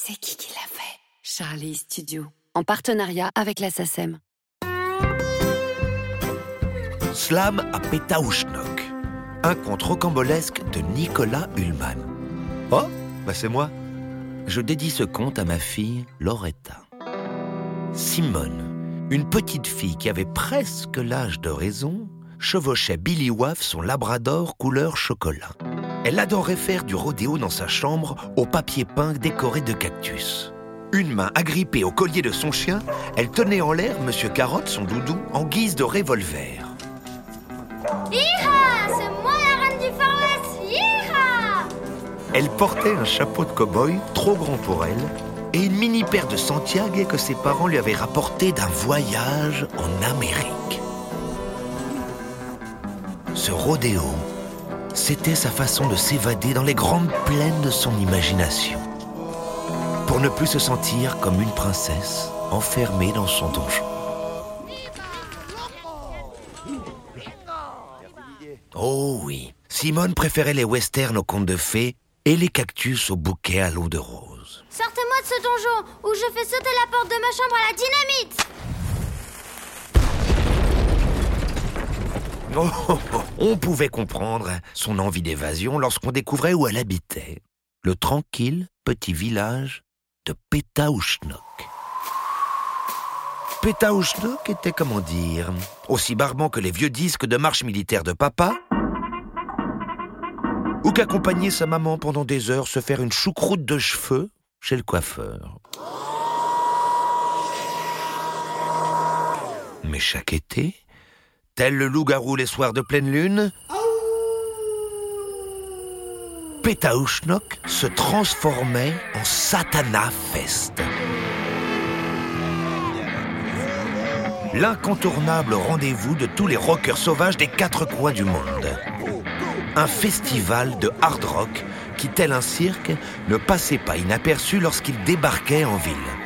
C'est qui qui l'a fait? Charlie Studio, en partenariat avec la SACEM. Slam à Pétaouchnok. Un conte rocambolesque de Nicolas Ullmann. Oh, bah c'est moi. Je dédie ce conte à ma fille Loretta. Simone, une petite fille qui avait presque l'âge de raison, chevauchait Billy Waff, son labrador couleur chocolat. Elle adorait faire du rodéo dans sa chambre au papier peint décoré de cactus. Une main agrippée au collier de son chien, elle tenait en l'air Monsieur Carotte, son doudou, en guise de revolver. Iha C'est moi la reine du Far West Iha Elle portait un chapeau de cow-boy trop grand pour elle et une mini paire de Santiago que ses parents lui avaient rapporté d'un voyage en Amérique. Ce rodéo, c'était sa façon de s'évader dans les grandes plaines de son imagination, pour ne plus se sentir comme une princesse enfermée dans son donjon. Oh oui, Simone préférait les westerns aux contes de fées et les cactus aux bouquets à l'eau de rose. Sortez-moi de ce donjon où je fais sauter la porte de ma chambre à la dynamite On pouvait comprendre son envie d'évasion lorsqu'on découvrait où elle habitait, le tranquille petit village de Pétaouchnok. Pétaouchnok était, comment dire, aussi barbant que les vieux disques de marche militaire de papa, ou qu'accompagner sa maman pendant des heures se faire une choucroute de cheveux chez le coiffeur. Mais chaque été, tel le loup-garou les soirs de pleine lune, Pétaouchnok se transformait en Satana Fest. L'incontournable rendez-vous de tous les rockers sauvages des quatre coins du monde. Un festival de hard rock qui, tel un cirque, ne passait pas inaperçu lorsqu'il débarquait en ville.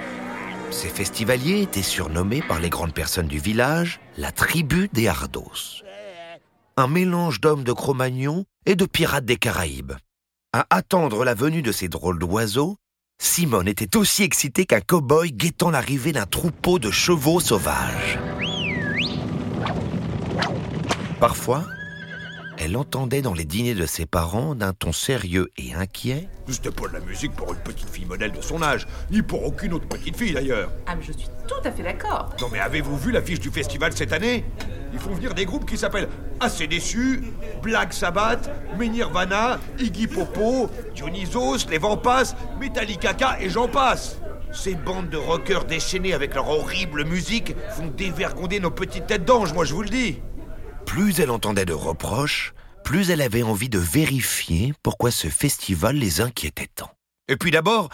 Ces festivaliers étaient surnommés par les grandes personnes du village la tribu des Ardos. Un mélange d'hommes de Cro-Magnon et de pirates des Caraïbes. À attendre la venue de ces drôles d'oiseaux, Simone était aussi excitée qu'un cow-boy guettant l'arrivée d'un troupeau de chevaux sauvages. Parfois, elle entendait dans les dîners de ses parents, d'un ton sérieux et inquiet, C'était pas de la musique pour une petite fille modèle de son âge, ni pour aucune autre petite fille d'ailleurs. Ah, mais je suis tout à fait d'accord. Non mais avez-vous vu l'affiche du festival cette année? Ils font venir des groupes qui s'appellent Assez Déçus, Black Sabbath, Menirvana, Iggy Popo, Dionysos, Les Vampas, Metallica et j'en passe. Ces bandes de rockers déchaînés avec leur horrible musique font dévergonder nos petites têtes d'ange, moi je vous le dis. Plus elle entendait de reproches, plus elle avait envie de vérifier pourquoi ce festival les inquiétait tant. Et puis d'abord,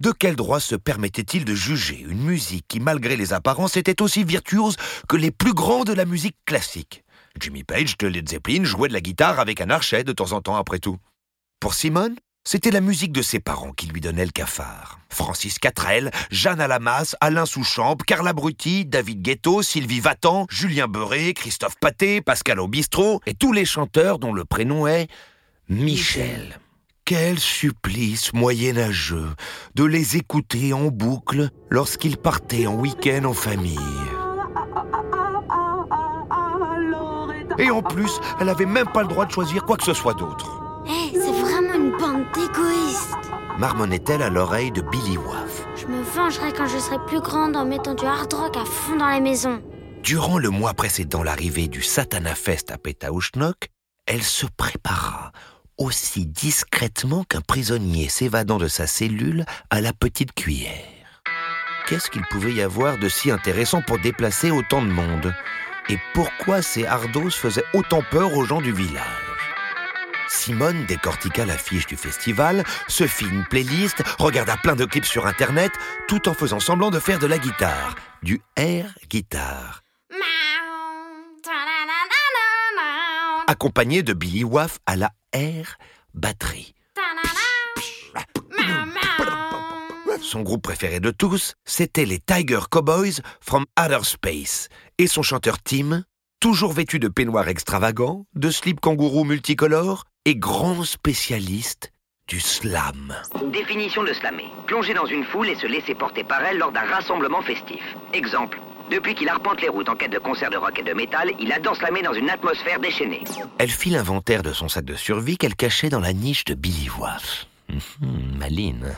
de quel droit se permettait-il de juger une musique qui, malgré les apparences, était aussi virtuose que les plus grands de la musique classique? Jimmy Page de Led Zeppelin jouait de la guitare avec un archet de temps en temps après tout. Pour Simone, c'était la musique de ses parents qui lui donnait le cafard. Francis Catrel, Jeanne Alamas, Alain Souchamp, Carla Brutti, David Guetto, Sylvie Vatan, Julien Beuré, Christophe Paté, Pascal Obistro et tous les chanteurs dont le prénom est Michel. Quel supplice moyenâgeux de les écouter en boucle lorsqu'ils partaient en week-end en famille. Et en plus, elle avait même pas le droit de choisir quoi que ce soit d'autre. Bande d'égoïstes Marmonnait-elle à l'oreille de Billy Waff? Je me vengerai quand je serai plus grande en mettant du hard rock à fond dans la maison. Durant le mois précédant l'arrivée du Satana Fest à Pétaouchnok, elle se prépara aussi discrètement qu'un prisonnier s'évadant de sa cellule à la petite cuillère. Qu'est-ce qu'il pouvait y avoir de si intéressant pour déplacer autant de monde? Et pourquoi ces hardos faisaient autant peur aux gens du village? Simone décortiqua l'affiche du festival, se fit une playlist, regarda plein de clips sur Internet, tout en faisant semblant de faire de la guitare, du air guitare, accompagné de Billy Waff à la air batterie. Son groupe préféré de tous, c'était les Tiger Cowboys from Outer Space, et son chanteur Tim, toujours vêtu de peignoir extravagant, de slip kangourou multicolore et grand spécialiste du slam. Définition de slammer. Plonger dans une foule et se laisser porter par elle lors d'un rassemblement festif. Exemple. Depuis qu'il arpente les routes en quête de concerts de rock et de métal, il adore slammer dans une atmosphère déchaînée. Elle fit l'inventaire de son sac de survie qu'elle cachait dans la niche de Billy Waff. Hum, Maline.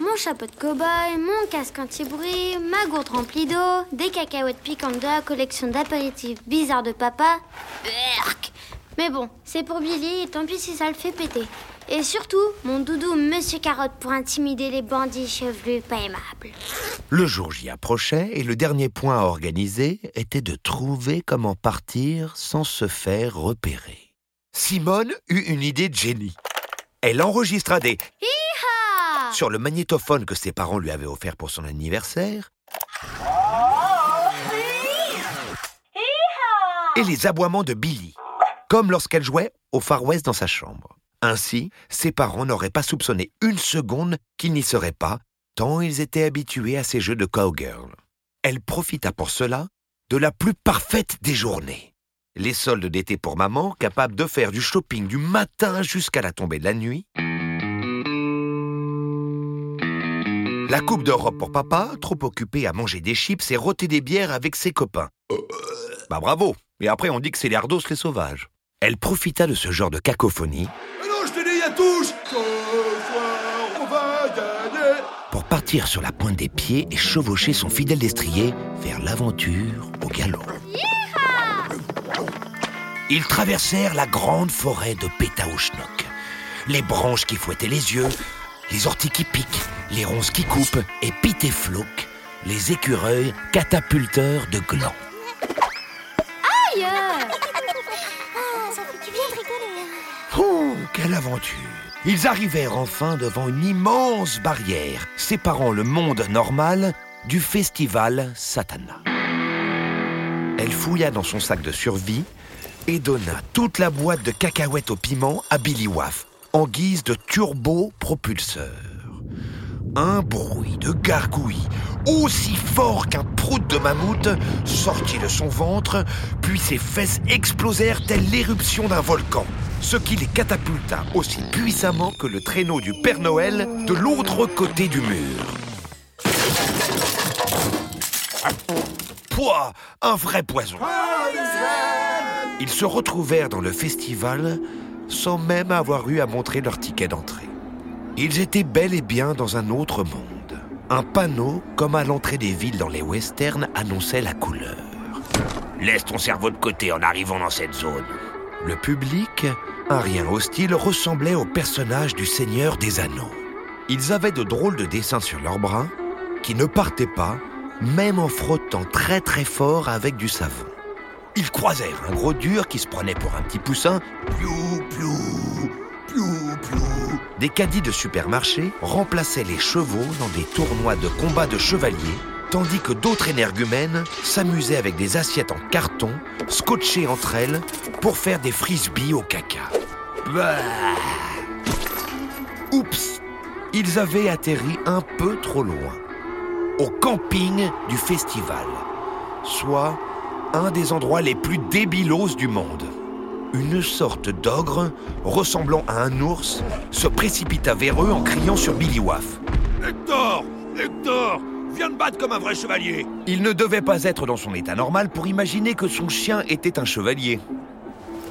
Mon chapeau de cow-boy, mon casque anti-bruit, ma gourde remplie d'eau, des cacahuètes piquantes de la collection d'apéritifs bizarres de papa. Berk Mais bon, c'est pour Billy et tant pis si ça le fait péter. Et surtout, mon doudou Monsieur Carotte pour intimider les bandits chevelus pas aimables. Le jour J approchait et le dernier point à organiser était de trouver comment partir sans se faire repérer. Simone eut une idée de génie. Elle enregistra des Hi-ha sur le magnétophone que ses parents lui avaient offert pour son anniversaire et les aboiements de Billy, comme lorsqu'elle jouait au Far West dans sa chambre. Ainsi, ses parents n'auraient pas soupçonné une seconde qu'il n'y serait pas, tant ils étaient habitués à ces jeux de cowgirl. Elle profita pour cela de la plus parfaite des journées. Les soldes d'été pour maman, capable de faire du shopping du matin jusqu'à la tombée de la nuit. La coupe de robe pour papa, trop occupé à manger des chips et rôter des bières avec ses copains. Bah bravo Et après on dit que c'est les ardos les sauvages. Elle profita de ce genre de cacophonie Mais non, je te dis, à tous Ce soir, on va gagner pour partir sur la pointe des pieds et chevaucher son fidèle destrier vers l'aventure au galop. Ils traversèrent la grande forêt de Pétaouchnok. Les branches qui fouettaient les yeux, les orties qui piquent, les ronces qui coupent et pitéfloc, les écureuils catapulteurs de glands. Aventure Ils arrivèrent enfin devant une immense barrière séparant le monde normal du festival Satana. Elle fouilla dans son sac de survie et donna toute la boîte de cacahuètes au piment à Billy Waff en guise de turbo-propulseur. Un bruit de gargouille aussi fort qu'un prout de mammouth sortit de son ventre, puis ses fesses explosèrent telle l'éruption d'un volcan, ce qui les catapulta aussi puissamment que le traîneau du Père Noël de l'autre côté du mur. Pouah, un vrai poison. Ils se retrouvèrent dans le festival sans même avoir eu à montrer leur ticket d'entrée. Ils étaient bel et bien dans un autre monde. Un panneau, comme à l'entrée des villes dans les westerns, annonçait la couleur. Laisse ton cerveau de côté en arrivant dans cette zone. Le public, un rien hostile, ressemblait aux personnages du Seigneur des Anneaux. Ils avaient de drôles de dessins sur leurs bras qui ne partaient pas, même en frottant très très fort avec du savon. Ils croisèrent un gros dur qui se prenait pour un petit poussin. Piou, piou, piou, piou. Des caddies de supermarché remplaçaient les chevaux dans des tournois de combat de chevaliers, tandis que d'autres énergumènes s'amusaient avec des assiettes en carton, scotchées entre elles, pour faire des frisbees au caca. Bah. Oups Ils avaient atterri un peu trop loin. Au camping du festival. Soit un des endroits les plus débilos du monde. Une sorte d'ogre, ressemblant à un ours, se précipita vers eux en criant sur Billy Waff. Hector Hector Viens te battre comme un vrai chevalier Il ne devait pas être dans son état normal pour imaginer que son chien était un chevalier.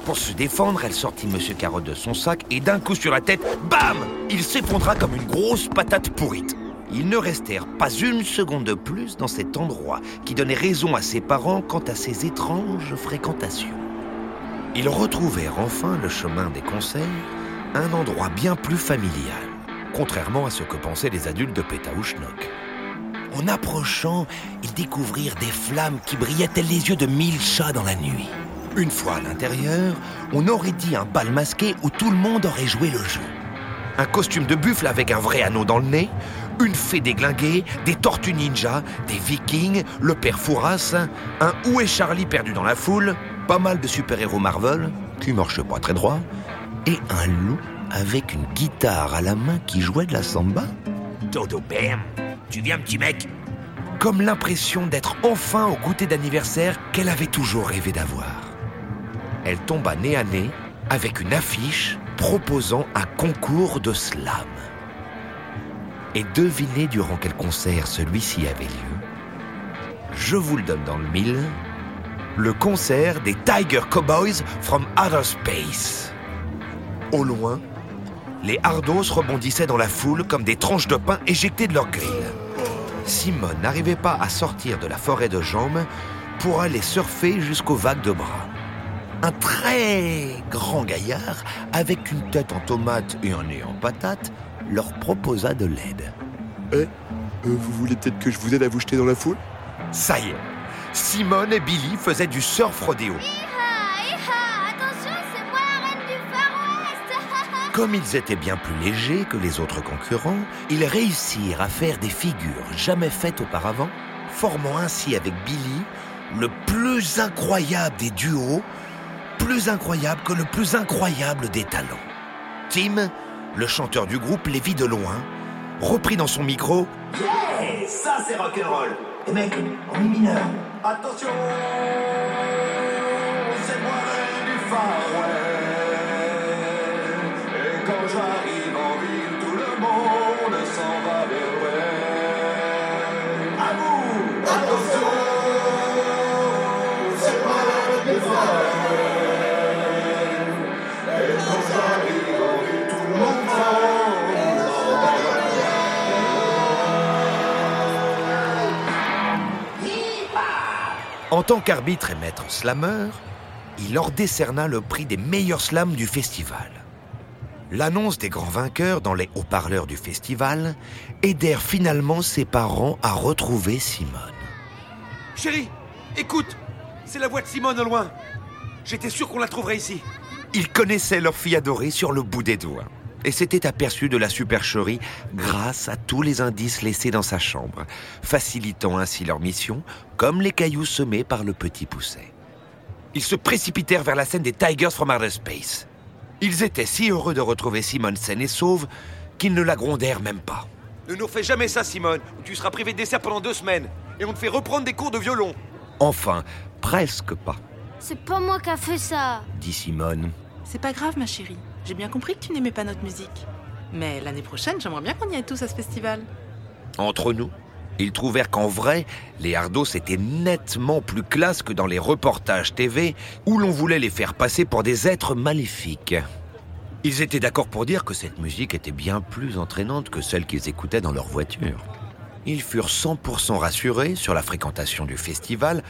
Pour se défendre, elle sortit Monsieur Carotte de son sac et d'un coup sur la tête, bam Il s'effondra comme une grosse patate pourrite. Ils ne restèrent pas une seconde de plus dans cet endroit qui donnait raison à ses parents quant à ses étranges fréquentations. Ils retrouvèrent enfin le chemin des conseils, un endroit bien plus familial, contrairement à ce que pensaient les adultes de Pétaouchnok. En approchant, ils découvrirent des flammes qui brillaient tels les yeux de mille chats dans la nuit. Une fois à l'intérieur, on aurait dit un bal masqué où tout le monde aurait joué le jeu. Un costume de buffle avec un vrai anneau dans le nez, une fée déglinguée, des tortues ninja, des vikings, le père Fouras, un Où est Charlie perdu dans la foule, pas mal de super-héros Marvel, qui marchent pas très droit, et un loup avec une guitare à la main qui jouait de la samba. Dodo Bam Tu viens, petit mec Comme l'impression d'être enfin au goûter d'anniversaire qu'elle avait toujours rêvé d'avoir. Elle tomba nez à nez avec une affiche proposant un concours de slam. Et devinez durant quel concert celui-ci avait lieu Je vous le donne dans le mille. Le concert des Tiger Cowboys from Outer Space. Au loin, les hardos rebondissaient dans la foule comme des tranches de pain éjectées de leur grille. Simone n'arrivait pas à sortir de la forêt de jambes pour aller surfer jusqu'aux vagues de bras. Un très grand gaillard, avec une tête en tomate et un nez en patate, leur proposa de l'aide. Eh, euh, vous voulez peut-être que je vous aide à vous jeter dans la foule? Ça y est, Simone et Billy faisaient du surf rodéo. Attention, c'est moi la reine du Far West Comme ils étaient bien plus légers que les autres concurrents, ils réussirent à faire des figures jamais faites auparavant, formant ainsi avec Billy le plus incroyable des duos, plus incroyable que le plus incroyable des talents. Tim, le chanteur du groupe, les vit de loin, reprit dans son micro Yeah, ça c'est rock'n'roll. Et mec, en mi mineur. Attention, c'est moi du Far tant qu'arbitre et maître slammer, il leur décerna le prix des meilleurs slams du festival. L'annonce des grands vainqueurs dans les haut-parleurs du festival aidèrent finalement ses parents à retrouver Simone. Chérie, écoute C'est la voix de Simone au loin. J'étais sûr qu'on la trouverait ici. Ils connaissaient leur fille adorée sur le bout des doigts et s'étaient aperçus de la supercherie grâce à tous les indices laissés dans sa chambre, facilitant ainsi leur mission, comme les cailloux semés par le petit pousset. Ils se précipitèrent vers la scène des Tigers from Outer Space. Ils étaient si heureux de retrouver Simone saine et sauve qu'ils ne la grondèrent même pas. Ne nous refais jamais ça, Simone, ou tu seras privé de dessert pendant deux semaines. Et on te fait reprendre des cours de violon. Enfin, presque pas, C'est pas moi qui a fait ça. dit Simone. C'est pas grave, ma chérie. J'ai bien compris que tu n'aimais pas notre musique. Mais l'année prochaine, j'aimerais bien qu'on y aille tous à ce festival. Entre nous, ils trouvèrent qu'en vrai, les Hardos étaient nettement plus classe que dans les reportages TV où l'on voulait les faire passer pour des êtres maléfiques. Ils étaient d'accord pour dire que cette musique était bien plus entraînante que celle qu'ils écoutaient dans leur voiture. Ils furent 100% rassurés sur la fréquentation du festival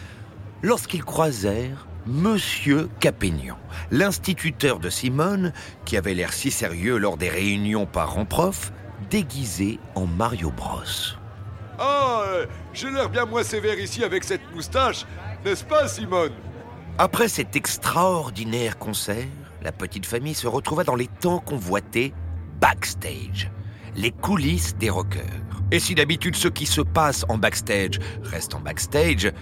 lorsqu'ils croisèrent Monsieur Capignon, l'instituteur de Simone, qui avait l'air si sérieux lors des réunions parents-prof, déguisé en Mario Bros. Ah, euh, j'ai l'air bien moins sévère ici avec cette moustache, n'est-ce pas, Simone? Après cet extraordinaire concert, la petite famille se retrouva dans les temps convoités backstage, les coulisses des rockers. Et si d'habitude ce qui se passe en backstage reste en backstage,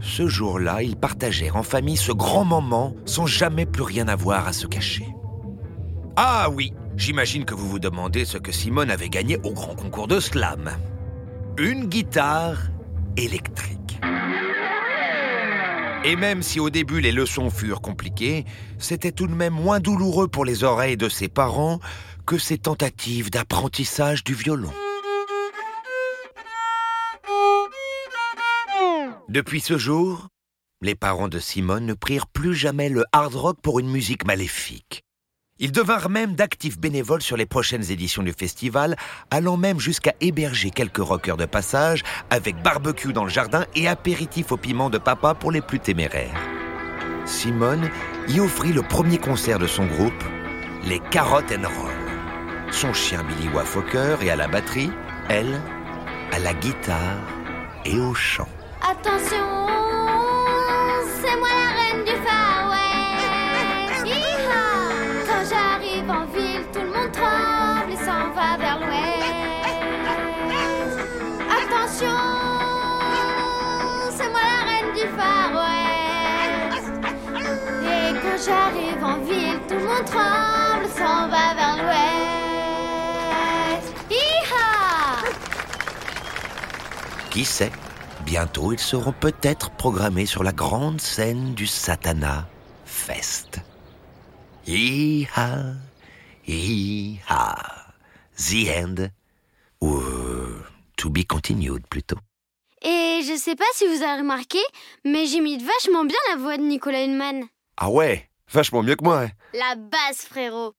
ce jour-là, ils partagèrent en famille ce grand moment sans jamais plus rien avoir à se cacher. Ah oui, j'imagine que vous vous demandez ce que Simone avait gagné au grand concours de slam. Une guitare électrique. Et même si au début les leçons furent compliquées, c'était tout de même moins douloureux pour les oreilles de ses parents que ces tentatives d'apprentissage du violon. Depuis ce jour, les parents de Simone ne prirent plus jamais le hard rock pour une musique maléfique. Ils devinrent même d'actifs bénévoles sur les prochaines éditions du festival, allant même jusqu'à héberger quelques rockers de passage, avec barbecue dans le jardin et apéritif au piment de papa pour les plus téméraires. Simone y offrit le premier concert de son groupe, les Carottes and Roll. Son chien Billy Wafoker et à la batterie, elle, à la guitare et au chant. Attention, c'est moi la reine du Far West. Quand j'arrive en ville, tout le monde tremble et s'en va vers l'ouest. Attention, c'est moi la reine du Far West. Et quand j'arrive en ville, tout le monde tremble et s'en va vers l'ouest. Qui sait Bientôt, ils seront peut-être programmés sur la grande scène du Satana Fest. Hi-ha, Hi-ha. The end. Ou euh, to be continued plutôt. Et je sais pas si vous avez remarqué, mais j'imite vachement bien la voix de Nicolas Hulman. Ah ouais, vachement mieux que moi. hein. La base, frérot.